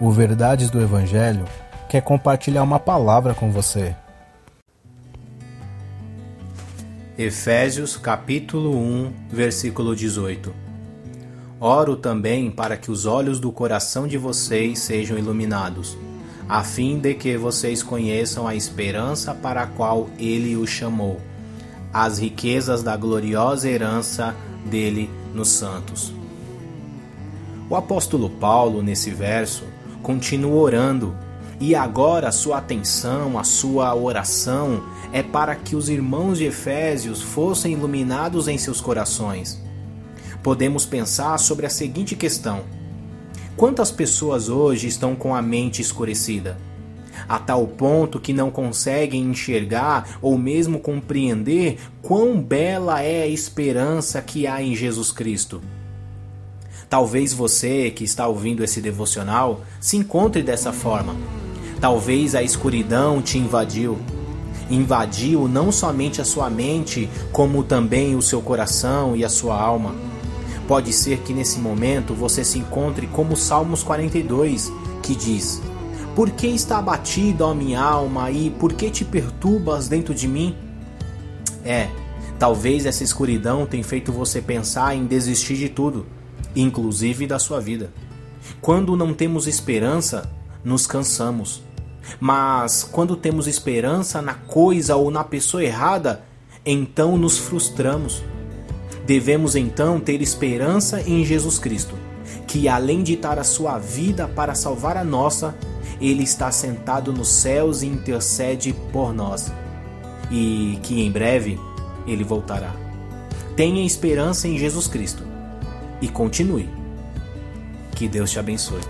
O Verdades do Evangelho quer compartilhar uma palavra com você. Efésios capítulo 1, versículo 18. Oro também para que os olhos do coração de vocês sejam iluminados, a fim de que vocês conheçam a esperança para a qual ele os chamou, as riquezas da gloriosa herança dele nos santos. O apóstolo Paulo, nesse verso, continua orando e agora a sua atenção, a sua oração é para que os irmãos de Efésios fossem iluminados em seus corações. Podemos pensar sobre a seguinte questão: quantas pessoas hoje estão com a mente escurecida? A tal ponto que não conseguem enxergar ou mesmo compreender quão bela é a esperança que há em Jesus Cristo. Talvez você que está ouvindo esse devocional se encontre dessa forma. Talvez a escuridão te invadiu. Invadiu não somente a sua mente, como também o seu coração e a sua alma. Pode ser que nesse momento você se encontre como Salmos 42, que diz: Por que está abatido a minha alma e por que te perturbas dentro de mim? É, talvez essa escuridão tenha feito você pensar em desistir de tudo inclusive da sua vida. Quando não temos esperança, nos cansamos. Mas quando temos esperança na coisa ou na pessoa errada, então nos frustramos. Devemos então ter esperança em Jesus Cristo, que além de dar a sua vida para salvar a nossa, ele está sentado nos céus e intercede por nós. E que em breve ele voltará. Tenha esperança em Jesus Cristo e continue. Que Deus te abençoe.